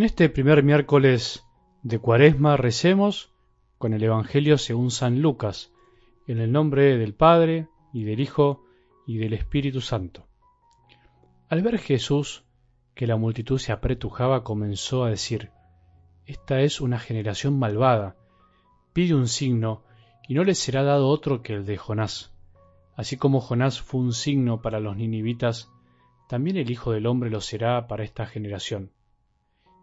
En este primer miércoles de Cuaresma recemos con el Evangelio según San Lucas, en el nombre del Padre, y del Hijo, y del Espíritu Santo. Al ver Jesús que la multitud se apretujaba, comenzó a decir, Esta es una generación malvada, pide un signo, y no le será dado otro que el de Jonás. Así como Jonás fue un signo para los ninivitas, también el Hijo del Hombre lo será para esta generación.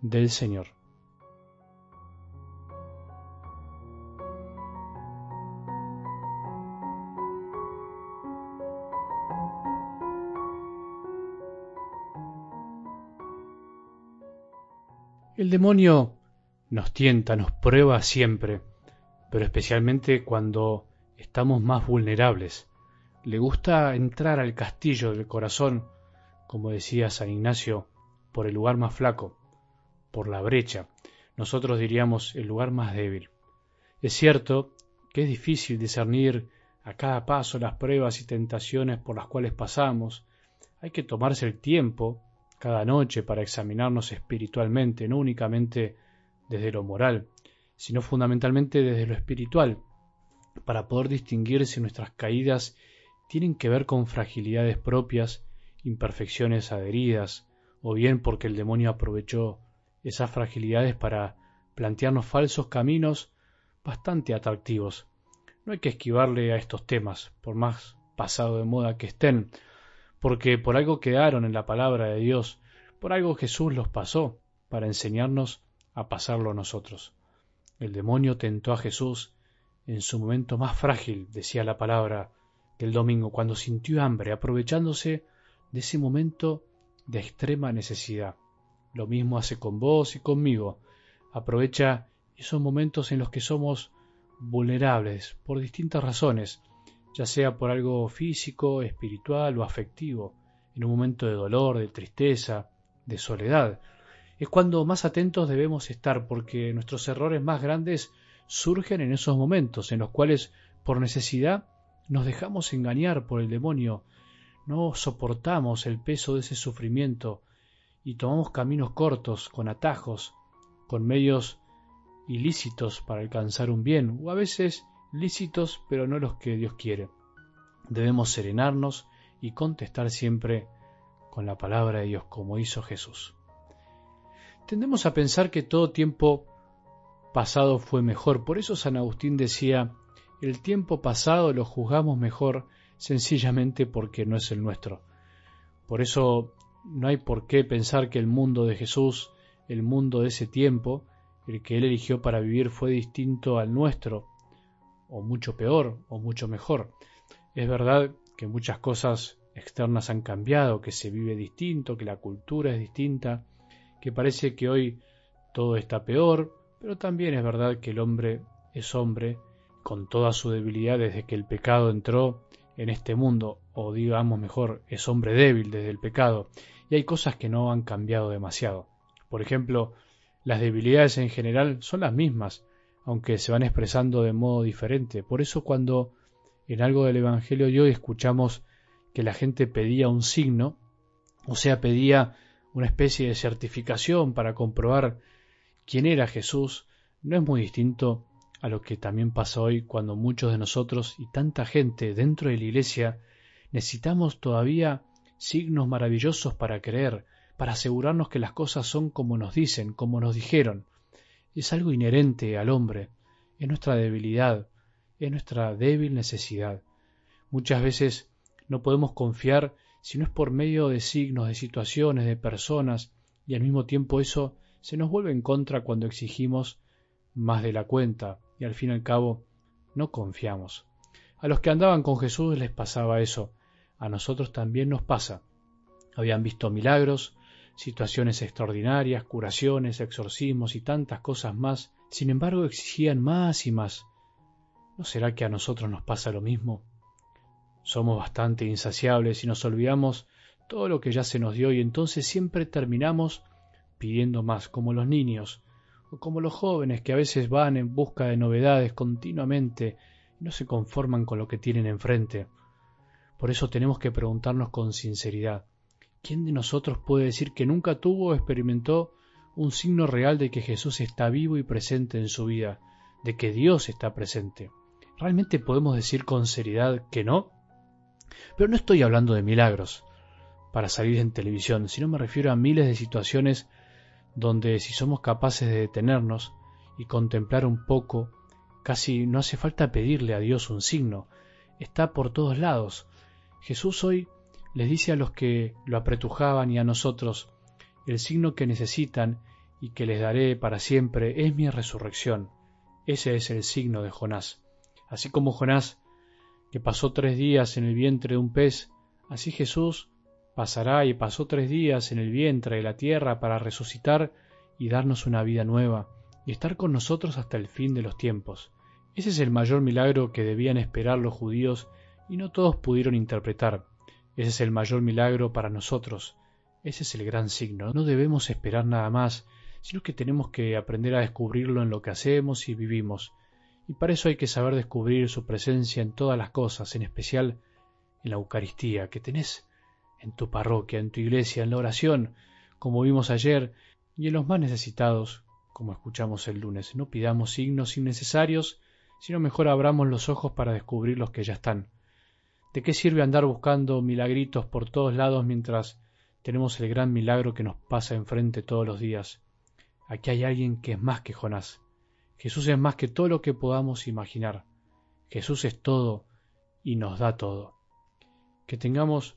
del Señor. El demonio nos tienta, nos prueba siempre, pero especialmente cuando estamos más vulnerables. Le gusta entrar al castillo del corazón, como decía San Ignacio, por el lugar más flaco, por la brecha, nosotros diríamos el lugar más débil. Es cierto que es difícil discernir a cada paso las pruebas y tentaciones por las cuales pasamos. Hay que tomarse el tiempo cada noche para examinarnos espiritualmente, no únicamente desde lo moral, sino fundamentalmente desde lo espiritual, para poder distinguir si nuestras caídas tienen que ver con fragilidades propias, imperfecciones adheridas, o bien porque el demonio aprovechó esas fragilidades para plantearnos falsos caminos bastante atractivos. No hay que esquivarle a estos temas, por más pasado de moda que estén, porque por algo quedaron en la palabra de Dios, por algo Jesús los pasó, para enseñarnos a pasarlo nosotros. El demonio tentó a Jesús en su momento más frágil, decía la palabra del domingo, cuando sintió hambre, aprovechándose de ese momento de extrema necesidad. Lo mismo hace con vos y conmigo. Aprovecha esos momentos en los que somos vulnerables por distintas razones, ya sea por algo físico, espiritual o afectivo, en un momento de dolor, de tristeza, de soledad. Es cuando más atentos debemos estar porque nuestros errores más grandes surgen en esos momentos en los cuales por necesidad nos dejamos engañar por el demonio, no soportamos el peso de ese sufrimiento y tomamos caminos cortos, con atajos, con medios ilícitos para alcanzar un bien, o a veces lícitos pero no los que Dios quiere. Debemos serenarnos y contestar siempre con la palabra de Dios, como hizo Jesús. Tendemos a pensar que todo tiempo pasado fue mejor, por eso San Agustín decía, el tiempo pasado lo juzgamos mejor sencillamente porque no es el nuestro. Por eso no hay por qué pensar que el mundo de Jesús, el mundo de ese tiempo, el que él eligió para vivir fue distinto al nuestro, o mucho peor, o mucho mejor. Es verdad que muchas cosas externas han cambiado, que se vive distinto, que la cultura es distinta, que parece que hoy todo está peor, pero también es verdad que el hombre es hombre, con toda su debilidad desde que el pecado entró en este mundo, o digamos mejor, es hombre débil desde el pecado, y hay cosas que no han cambiado demasiado. Por ejemplo, las debilidades en general son las mismas, aunque se van expresando de modo diferente. Por eso cuando en algo del Evangelio de hoy escuchamos que la gente pedía un signo, o sea, pedía una especie de certificación para comprobar quién era Jesús, no es muy distinto a lo que también pasa hoy cuando muchos de nosotros y tanta gente dentro de la Iglesia necesitamos todavía signos maravillosos para creer, para asegurarnos que las cosas son como nos dicen, como nos dijeron. Es algo inherente al hombre, es nuestra debilidad, es nuestra débil necesidad. Muchas veces no podemos confiar si no es por medio de signos, de situaciones, de personas, y al mismo tiempo eso se nos vuelve en contra cuando exigimos más de la cuenta, y al fin y al cabo no confiamos. A los que andaban con Jesús les pasaba eso, a nosotros también nos pasa. Habían visto milagros, situaciones extraordinarias, curaciones, exorcismos y tantas cosas más, sin embargo exigían más y más. ¿No será que a nosotros nos pasa lo mismo? Somos bastante insaciables y nos olvidamos todo lo que ya se nos dio y entonces siempre terminamos pidiendo más, como los niños, o como los jóvenes que a veces van en busca de novedades continuamente y no se conforman con lo que tienen enfrente. Por eso tenemos que preguntarnos con sinceridad, ¿quién de nosotros puede decir que nunca tuvo o experimentó un signo real de que Jesús está vivo y presente en su vida, de que Dios está presente? ¿Realmente podemos decir con seriedad que no? Pero no estoy hablando de milagros para salir en televisión, sino me refiero a miles de situaciones donde si somos capaces de detenernos y contemplar un poco, casi no hace falta pedirle a Dios un signo, está por todos lados. Jesús hoy les dice a los que lo apretujaban y a nosotros, el signo que necesitan y que les daré para siempre es mi resurrección. Ese es el signo de Jonás. Así como Jonás, que pasó tres días en el vientre de un pez, así Jesús pasará y pasó tres días en el vientre de la tierra para resucitar y darnos una vida nueva, y estar con nosotros hasta el fin de los tiempos. Ese es el mayor milagro que debían esperar los judíos y no todos pudieron interpretar. Ese es el mayor milagro para nosotros. Ese es el gran signo. No debemos esperar nada más, sino que tenemos que aprender a descubrirlo en lo que hacemos y vivimos. Y para eso hay que saber descubrir su presencia en todas las cosas, en especial en la Eucaristía, que tenés en tu parroquia, en tu iglesia, en la oración, como vimos ayer, y en los más necesitados, como escuchamos el lunes. No pidamos signos innecesarios, sino mejor abramos los ojos para descubrir los que ya están. ¿De qué sirve andar buscando milagritos por todos lados mientras tenemos el gran milagro que nos pasa enfrente todos los días? Aquí hay alguien que es más que Jonás. Jesús es más que todo lo que podamos imaginar. Jesús es todo y nos da todo. Que tengamos